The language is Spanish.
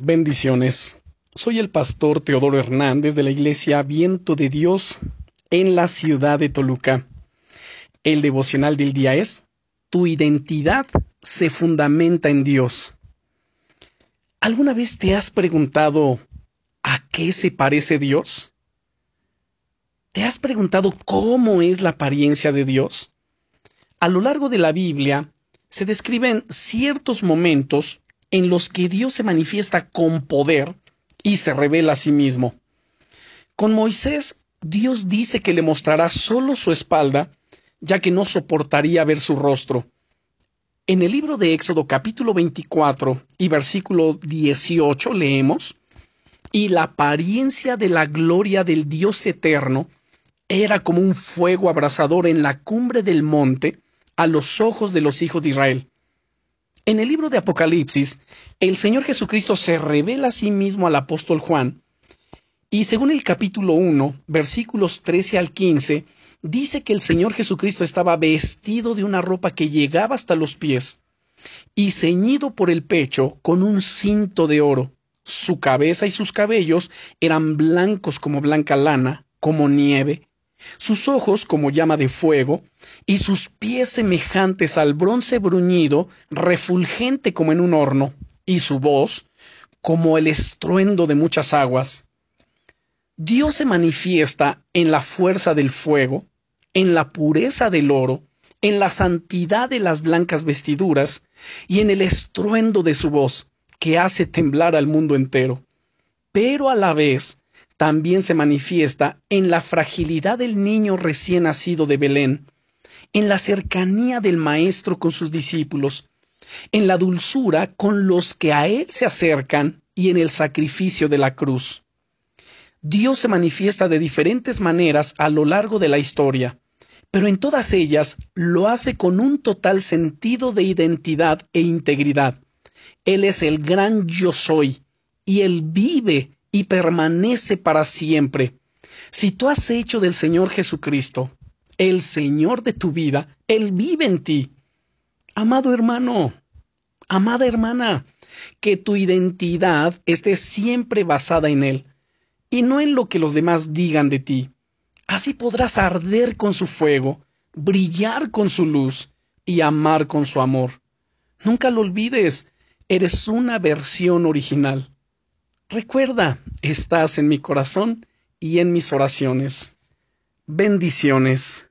Bendiciones. Soy el pastor Teodoro Hernández de la iglesia Viento de Dios en la ciudad de Toluca. El devocional del día es Tu identidad se fundamenta en Dios. ¿Alguna vez te has preguntado a qué se parece Dios? ¿Te has preguntado cómo es la apariencia de Dios? A lo largo de la Biblia se describen ciertos momentos en los que Dios se manifiesta con poder y se revela a sí mismo. Con Moisés, Dios dice que le mostrará solo su espalda, ya que no soportaría ver su rostro. En el libro de Éxodo capítulo 24 y versículo 18 leemos, y la apariencia de la gloria del Dios eterno era como un fuego abrasador en la cumbre del monte a los ojos de los hijos de Israel. En el libro de Apocalipsis, el Señor Jesucristo se revela a sí mismo al apóstol Juan, y según el capítulo 1, versículos 13 al 15, dice que el Señor Jesucristo estaba vestido de una ropa que llegaba hasta los pies, y ceñido por el pecho con un cinto de oro. Su cabeza y sus cabellos eran blancos como blanca lana, como nieve, sus ojos como llama de fuego, y sus pies semejantes al bronce bruñido, refulgente como en un horno, y su voz como el estruendo de muchas aguas. Dios se manifiesta en la fuerza del fuego, en la pureza del oro, en la santidad de las blancas vestiduras, y en el estruendo de su voz, que hace temblar al mundo entero. Pero a la vez también se manifiesta en la fragilidad del niño recién nacido de Belén, en la cercanía del Maestro con sus discípulos, en la dulzura con los que a Él se acercan y en el sacrificio de la cruz. Dios se manifiesta de diferentes maneras a lo largo de la historia, pero en todas ellas lo hace con un total sentido de identidad e integridad. Él es el gran yo soy, y Él vive y permanece para siempre. Si tú has hecho del Señor Jesucristo el Señor de tu vida, Él vive en ti. Amado hermano, amada hermana, que tu identidad esté siempre basada en Él y no en lo que los demás digan de ti. Así podrás arder con su fuego, brillar con su luz y amar con su amor. Nunca lo olvides, eres una versión original. Recuerda, estás en mi corazón y en mis oraciones. Bendiciones.